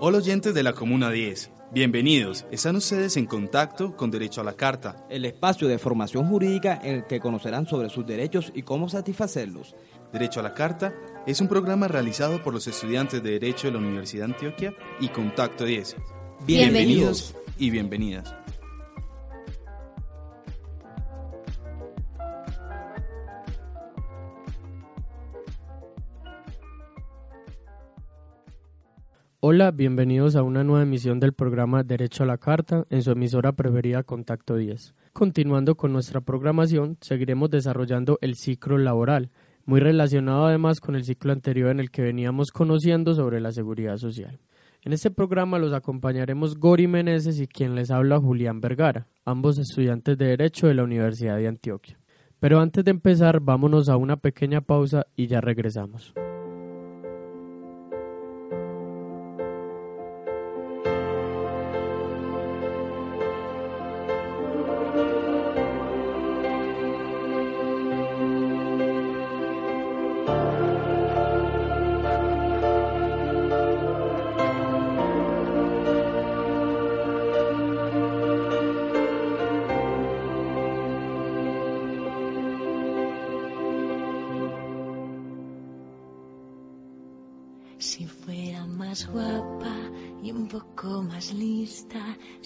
Hola oyentes de la Comuna 10. Bienvenidos. Están ustedes en contacto con Derecho a la Carta. El espacio de formación jurídica en el que conocerán sobre sus derechos y cómo satisfacerlos. Derecho a la Carta es un programa realizado por los estudiantes de Derecho de la Universidad de Antioquia y Contacto 10. Bienvenidos y bienvenidas. Hola, bienvenidos a una nueva emisión del programa Derecho a la Carta en su emisora preferida Contacto 10. Continuando con nuestra programación, seguiremos desarrollando el ciclo laboral, muy relacionado además con el ciclo anterior en el que veníamos conociendo sobre la seguridad social. En este programa los acompañaremos Gori Meneses y quien les habla Julián Vergara, ambos estudiantes de Derecho de la Universidad de Antioquia. Pero antes de empezar, vámonos a una pequeña pausa y ya regresamos.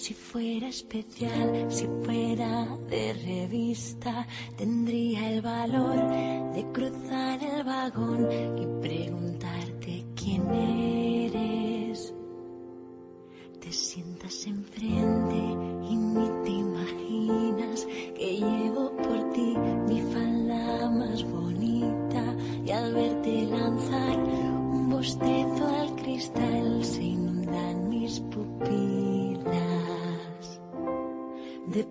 Si fuera especial, si fuera de revista, tendría el valor de cruzar el vagón y preguntarte quién eres. Te sientas enfrente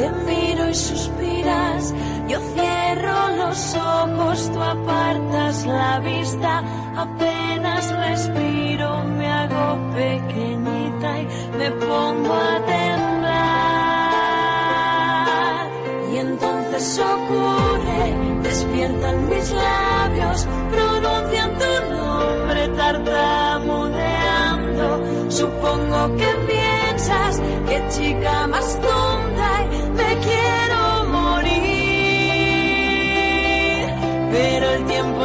Te miro y suspiras. Yo cierro los ojos, tú apartas la vista. Apenas respiro, me hago pequeñita y me pongo a temblar. Y entonces ocurre, despiertan mis labios, pronuncian tu nombre tartamudeando. Supongo que piensas que chica más tonta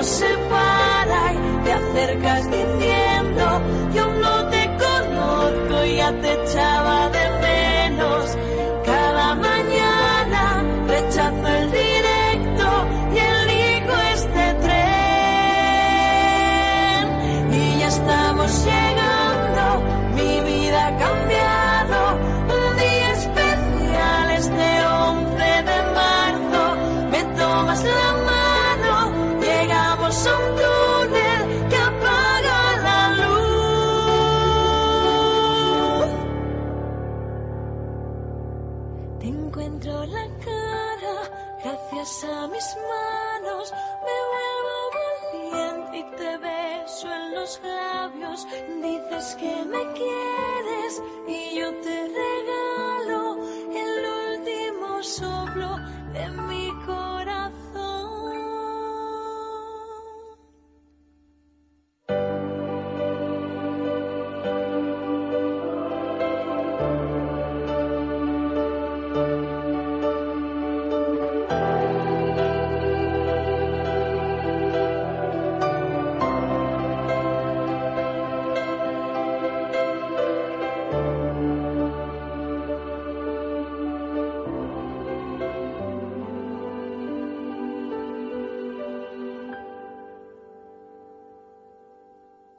el tiempo se para y te acercas diciendo, yo no te conozco, ya te echaba Dices que me quieres y yo te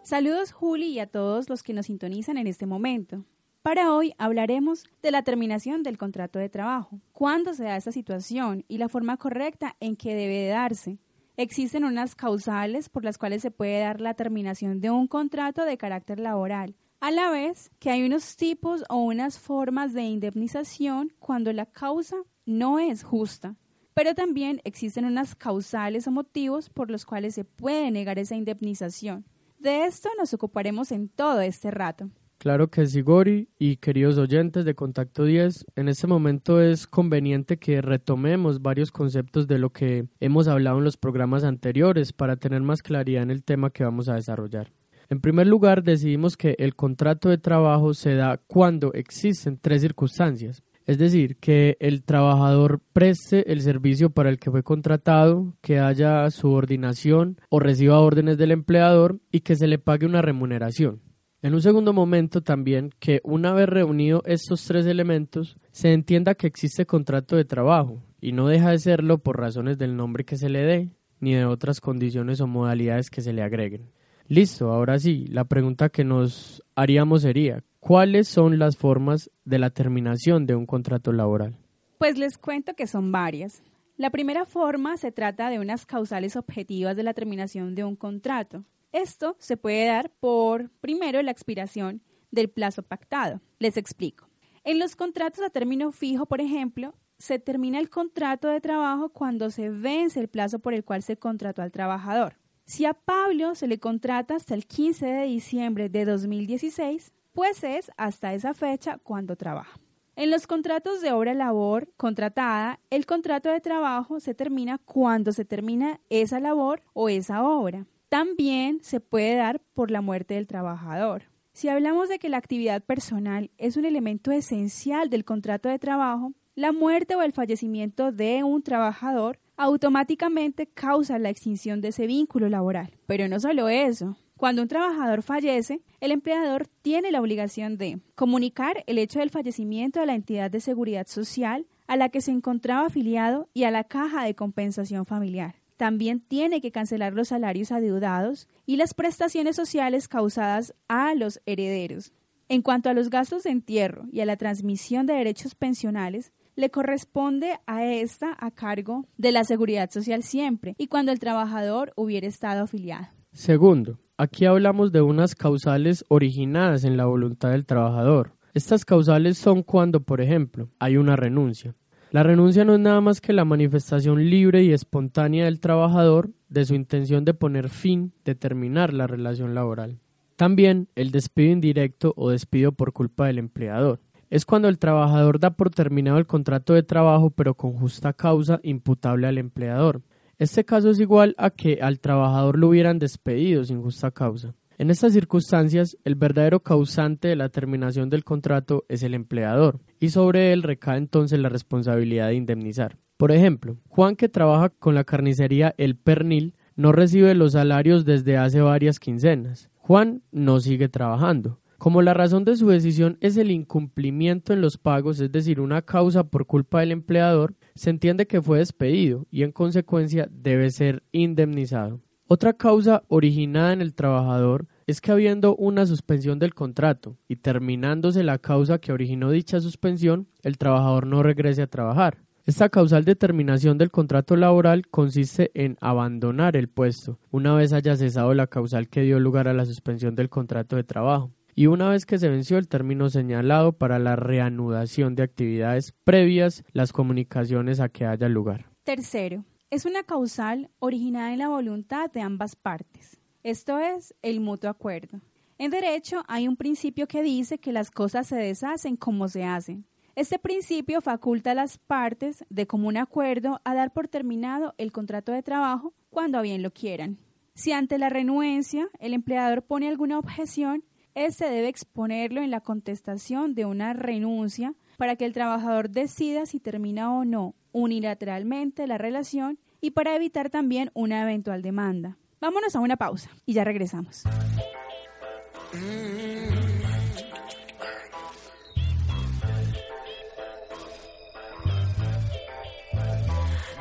Saludos Juli y a todos los que nos sintonizan en este momento. Para hoy hablaremos de la terminación del contrato de trabajo, cuándo se da esa situación y la forma correcta en que debe darse. Existen unas causales por las cuales se puede dar la terminación de un contrato de carácter laboral, a la vez que hay unos tipos o unas formas de indemnización cuando la causa no es justa. Pero también existen unas causales o motivos por los cuales se puede negar esa indemnización. De esto nos ocuparemos en todo este rato. Claro que sí, Gori, y queridos oyentes de Contacto 10, en este momento es conveniente que retomemos varios conceptos de lo que hemos hablado en los programas anteriores para tener más claridad en el tema que vamos a desarrollar. En primer lugar, decidimos que el contrato de trabajo se da cuando existen tres circunstancias. Es decir, que el trabajador preste el servicio para el que fue contratado, que haya subordinación o reciba órdenes del empleador y que se le pague una remuneración. En un segundo momento también que una vez reunido estos tres elementos, se entienda que existe contrato de trabajo y no deja de serlo por razones del nombre que se le dé ni de otras condiciones o modalidades que se le agreguen. Listo, ahora sí, la pregunta que nos haríamos sería, ¿cuáles son las formas de la terminación de un contrato laboral? Pues les cuento que son varias. La primera forma se trata de unas causales objetivas de la terminación de un contrato. Esto se puede dar por, primero, la expiración del plazo pactado. Les explico. En los contratos a término fijo, por ejemplo, se termina el contrato de trabajo cuando se vence el plazo por el cual se contrató al trabajador. Si a Pablo se le contrata hasta el 15 de diciembre de 2016, pues es hasta esa fecha cuando trabaja. En los contratos de obra labor contratada, el contrato de trabajo se termina cuando se termina esa labor o esa obra también se puede dar por la muerte del trabajador. Si hablamos de que la actividad personal es un elemento esencial del contrato de trabajo, la muerte o el fallecimiento de un trabajador automáticamente causa la extinción de ese vínculo laboral. Pero no solo eso. Cuando un trabajador fallece, el empleador tiene la obligación de comunicar el hecho del fallecimiento a la entidad de seguridad social a la que se encontraba afiliado y a la caja de compensación familiar también tiene que cancelar los salarios adeudados y las prestaciones sociales causadas a los herederos. En cuanto a los gastos de entierro y a la transmisión de derechos pensionales, le corresponde a esta a cargo de la seguridad social siempre y cuando el trabajador hubiera estado afiliado. Segundo, aquí hablamos de unas causales originadas en la voluntad del trabajador. Estas causales son cuando, por ejemplo, hay una renuncia, la renuncia no es nada más que la manifestación libre y espontánea del trabajador de su intención de poner fin, de terminar la relación laboral. También el despido indirecto o despido por culpa del empleador. Es cuando el trabajador da por terminado el contrato de trabajo pero con justa causa imputable al empleador. Este caso es igual a que al trabajador lo hubieran despedido sin justa causa. En estas circunstancias, el verdadero causante de la terminación del contrato es el empleador, y sobre él recae entonces la responsabilidad de indemnizar. Por ejemplo, Juan que trabaja con la carnicería El Pernil no recibe los salarios desde hace varias quincenas. Juan no sigue trabajando. Como la razón de su decisión es el incumplimiento en los pagos, es decir, una causa por culpa del empleador, se entiende que fue despedido y en consecuencia debe ser indemnizado. Otra causa originada en el trabajador es que habiendo una suspensión del contrato y terminándose la causa que originó dicha suspensión, el trabajador no regrese a trabajar. Esta causal determinación del contrato laboral consiste en abandonar el puesto una vez haya cesado la causal que dio lugar a la suspensión del contrato de trabajo y una vez que se venció el término señalado para la reanudación de actividades previas las comunicaciones a que haya lugar. Tercero, es una causal originada en la voluntad de ambas partes, esto es, el mutuo acuerdo. En derecho hay un principio que dice que las cosas se deshacen como se hacen. Este principio faculta a las partes de común acuerdo a dar por terminado el contrato de trabajo cuando bien lo quieran. Si ante la renuencia el empleador pone alguna objeción, éste debe exponerlo en la contestación de una renuncia para que el trabajador decida si termina o no unilateralmente la relación y para evitar también una eventual demanda. Vámonos a una pausa y ya regresamos.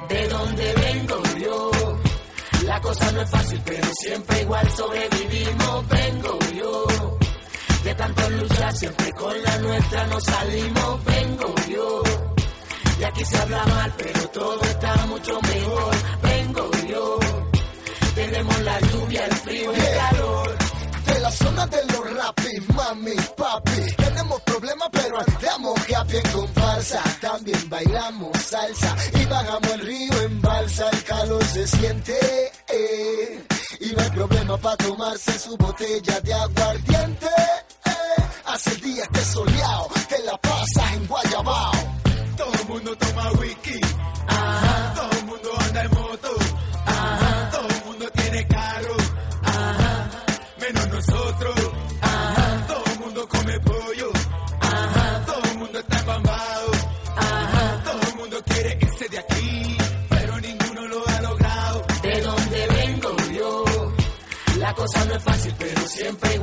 De dónde vengo yo, la cosa no es fácil, pero siempre igual sobrevivimos. Vengo yo De tanto luchar siempre con la nuestra nos salimos, vengo yo. Y aquí se habla mal, pero todo está mucho mejor, vengo yo. Tenemos la lluvia, el frío y el calor. De la zona de los rapis, mami, papi. Tenemos problemas, pero andamos happy en comparsa. También bailamos salsa y bajamos el río en balsa. El calor se siente. eh, Y no hay problema para tomarse su botella de aguardiente.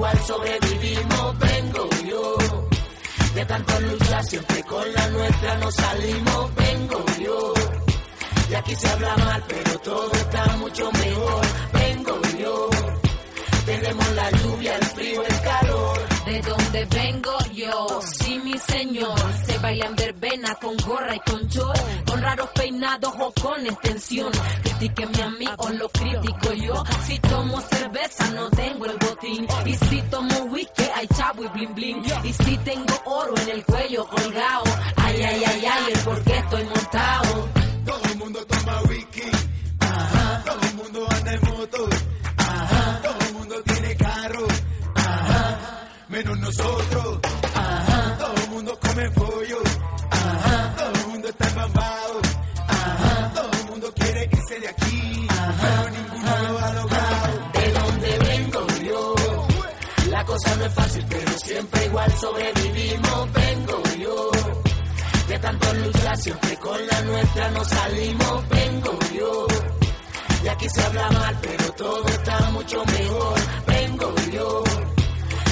Igual sobrevivimos, vengo yo. De tanto luchar siempre con la nuestra nos salimos, vengo yo. Y aquí se habla mal, pero todo está mucho mejor, vengo yo. Tenemos la lluvia, el frío, el calor. De donde vengo yo, sí mi señor, se baila en verbena con gorra y con short, con raros peinados o con extensión. Critíqueme a mí o lo critico yo. Si tomo cerveza no tengo el botín, y si tomo whisky hay chavo y bling bling, y si tengo oro en el cuello colgado, ay ay ay ay, el por qué estoy montado. Todo el mundo toma whisky. Ajá. Todo el mundo anda en moto. Ajá. Todo el mundo tiene carro. Ajá. Menos nosotros. Sobrevivimos, vengo yo. De tanto luchar siempre con la nuestra nos salimos, vengo yo. Y aquí se habla mal, pero todo está mucho mejor, vengo yo.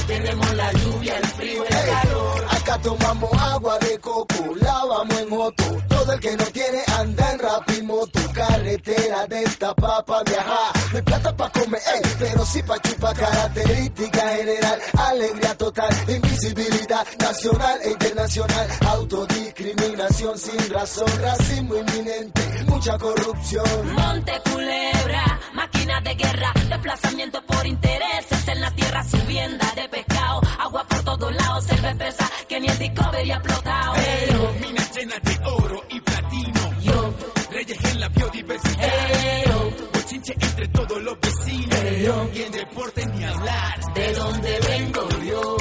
Tenemos la lluvia, el frío, el calor. Acá tomamos agua de coco, lavamos en moto. Todo el que no tiene anda en rapimoto. Carretera de esta papa viajar. No hay plata pa' comer, ey, pero sí pa' chupar. Característica general, alegría total, invisibilidad nacional e internacional. Autodiscriminación sin razón, racismo inminente, mucha corrupción. Monte Culebra, máquina de guerra, desplazamiento por intereses en la tierra, subienda de pescado, agua por todos lados, cerveza que ni el Discovery ha explotado. Y en deporte ni hablar. de donde vengo yo.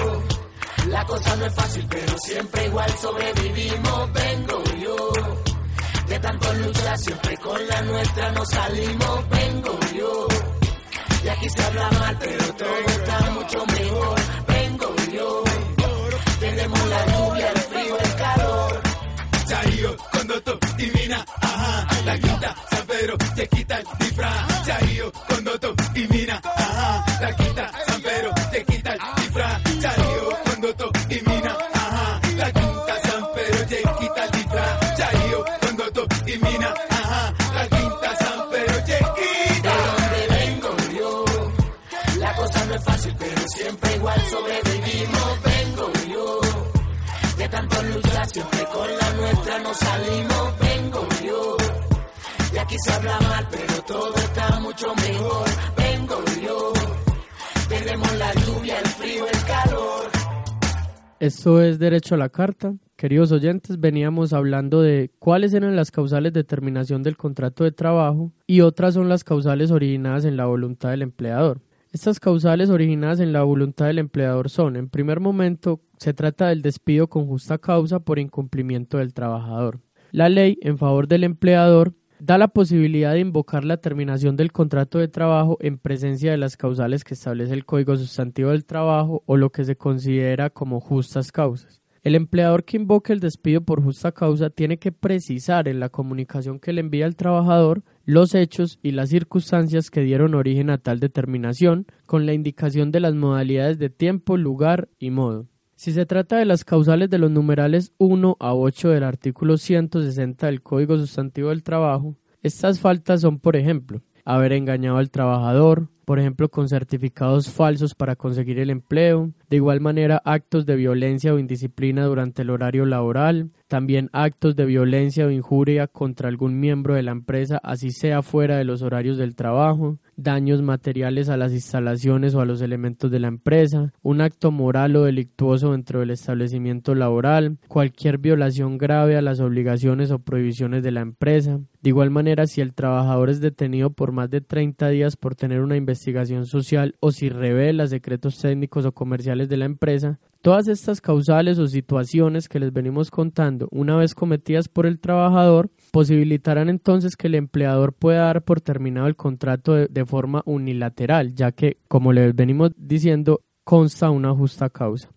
La cosa no es fácil, pero siempre igual sobrevivimos, vengo yo. De tanto luchar siempre con la nuestra nos salimos, vengo yo. Y aquí se habla mal, pero todo está mucho mejor, vengo yo. Tenemos la lluvia, el frío, el calor. Chayo, condoto, divina, ajá. La quinta, Pedro, quita el disfraz. Chayo, condoto, divina, ajá. La quinta, San Pedro, te quita el disfraz. Chayo, condoto, divina, ajá. La quinta, San Pedro, te quita el disfraz. Chayo, condoto, divina, ajá. La quinta, San Pedro, te De quita. donde vengo yo. La cosa no es fácil, pero siempre igual sobrevivimos, vengo yo. De tanto luchar siempre con la nuestra nos salimos, vengo. Y aquí habla mal, pero todo está mucho mejor, vengo yo. Tenemos la lluvia, el frío, el calor. Esto es Derecho a la Carta. Queridos oyentes, veníamos hablando de cuáles eran las causales de terminación del contrato de trabajo y otras son las causales originadas en la voluntad del empleador. Estas causales originadas en la voluntad del empleador son, en primer momento, se trata del despido con justa causa por incumplimiento del trabajador. La ley en favor del empleador da la posibilidad de invocar la terminación del contrato de trabajo en presencia de las causales que establece el Código Sustantivo del Trabajo o lo que se considera como justas causas. El empleador que invoque el despido por justa causa tiene que precisar en la comunicación que le envía al trabajador los hechos y las circunstancias que dieron origen a tal determinación, con la indicación de las modalidades de tiempo, lugar y modo. Si se trata de las causales de los numerales 1 a 8 del artículo 160 del Código Sustantivo del Trabajo, estas faltas son, por ejemplo, haber engañado al trabajador, por ejemplo con certificados falsos para conseguir el empleo, de igual manera actos de violencia o indisciplina durante el horario laboral, también actos de violencia o injuria contra algún miembro de la empresa, así sea fuera de los horarios del trabajo, daños materiales a las instalaciones o a los elementos de la empresa, un acto moral o delictuoso dentro del establecimiento laboral, cualquier violación grave a las obligaciones o prohibiciones de la empresa. De igual manera, si el trabajador es detenido por más de 30 días por tener una investigación social o si revela secretos técnicos o comerciales de la empresa, Todas estas causales o situaciones que les venimos contando, una vez cometidas por el trabajador, posibilitarán entonces que el empleador pueda dar por terminado el contrato de, forma unilateral, ya que, como les venimos diciendo, consta una justa causa.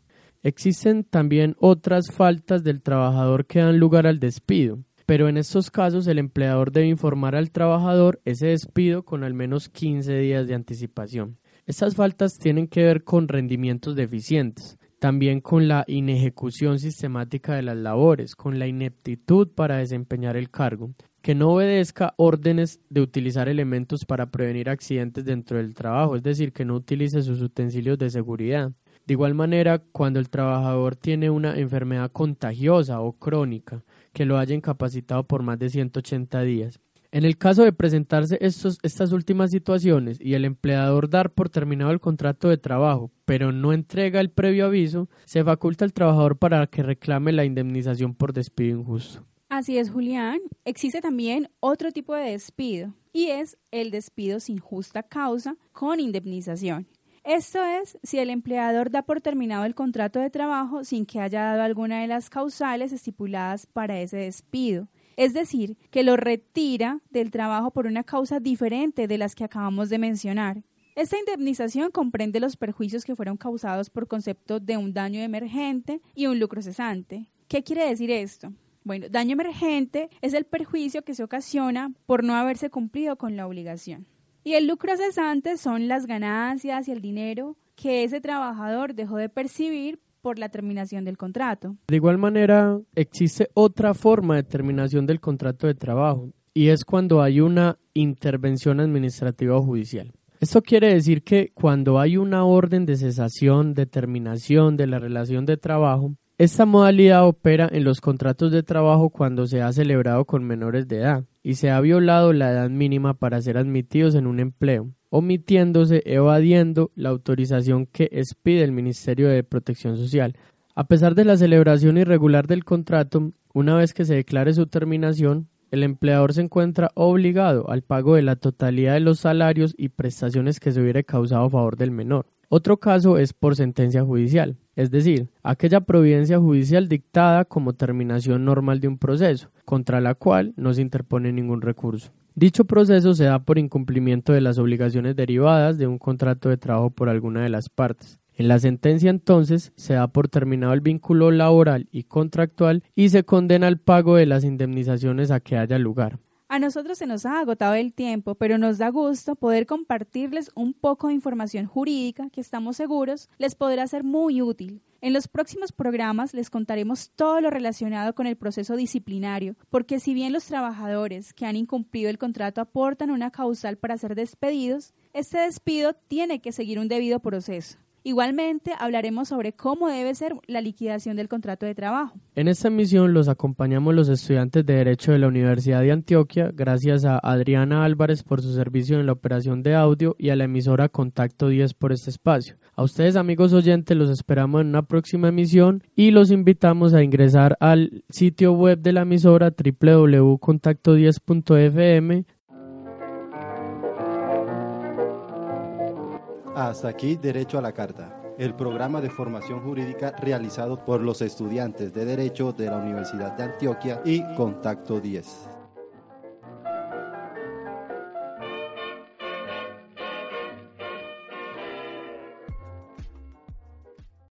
Existen también otras faltas del trabajador que dan lugar al despido, pero en estos casos el empleador debe informar al trabajador ese despido con al menos 15 días de anticipación. Estas faltas tienen que ver con rendimientos deficientes, también con la inejecución sistemática de las labores, con la ineptitud para desempeñar el cargo, que no obedezca órdenes de utilizar elementos para prevenir accidentes dentro del trabajo, es decir, que no utilice sus utensilios de seguridad. De igual manera, cuando el trabajador tiene una enfermedad contagiosa o crónica que lo haya incapacitado por más de 180 días, en el caso de presentarse estas últimas situaciones y el empleador dar por terminado el contrato de trabajo, pero no entrega el previo aviso, se faculta al trabajador para que reclame la indemnización por despido injusto. Así es, Julián. Existe también otro tipo de despido y es el despido sin justa causa con indemnización. Esto es si el empleador da por terminado el contrato de trabajo sin que haya dado alguna de las causales estipuladas para ese despido es decir, que lo retira del trabajo por una causa diferente de las que acabamos de mencionar. Esta indemnización comprende los perjuicios que fueron causados por concepto de un daño emergente y un lucro cesante. ¿Qué quiere decir esto? Bueno, daño emergente es el perjuicio que se ocasiona por no haberse cumplido con la obligación. Y el lucro cesante son las ganancias y el dinero que ese trabajador dejó de percibir por la terminación del contrato. De igual manera, existe otra forma de terminación del contrato de trabajo y es cuando hay una intervención administrativa o judicial. Esto quiere decir que cuando hay una orden de cesación, de terminación de la relación de trabajo, esta modalidad opera en los contratos de trabajo cuando se ha celebrado con menores de edad y se ha violado la edad mínima para ser admitidos en un empleo omitiéndose, evadiendo la autorización que expide el Ministerio de Protección Social. A pesar de la celebración irregular del contrato, una vez que se declare su terminación, el empleador se encuentra obligado al pago de la totalidad de los salarios y prestaciones que se hubiera causado a favor del menor. Otro caso es por sentencia judicial, es decir, aquella providencia judicial dictada como terminación normal de un proceso, contra la cual no se interpone ningún recurso. Dicho proceso se da por incumplimiento de las obligaciones derivadas de un contrato de trabajo por alguna de las partes. En la sentencia entonces se da por terminado el vínculo laboral y contractual y se condena al pago de las indemnizaciones a que haya lugar. A nosotros se nos ha agotado el tiempo, pero nos da gusto poder compartirles un poco de información jurídica que estamos seguros les podrá ser muy útil. En los próximos programas les contaremos todo lo relacionado con el proceso disciplinario, porque si bien los trabajadores que han incumplido el contrato aportan una causal para ser despedidos, este despido tiene que seguir un debido proceso. Igualmente hablaremos sobre cómo debe ser la liquidación del contrato de trabajo. En esta emisión los acompañamos los estudiantes de Derecho de la Universidad de Antioquia, gracias a Adriana Álvarez por su servicio en la operación de audio y a la emisora Contacto 10 por este espacio. A ustedes amigos oyentes los esperamos en una próxima emisión y los invitamos a ingresar al sitio web de la emisora www.contacto10.fm Hasta aquí Derecho a la Carta, el programa de formación jurídica realizado por los estudiantes de Derecho de la Universidad de Antioquia y Contacto 10.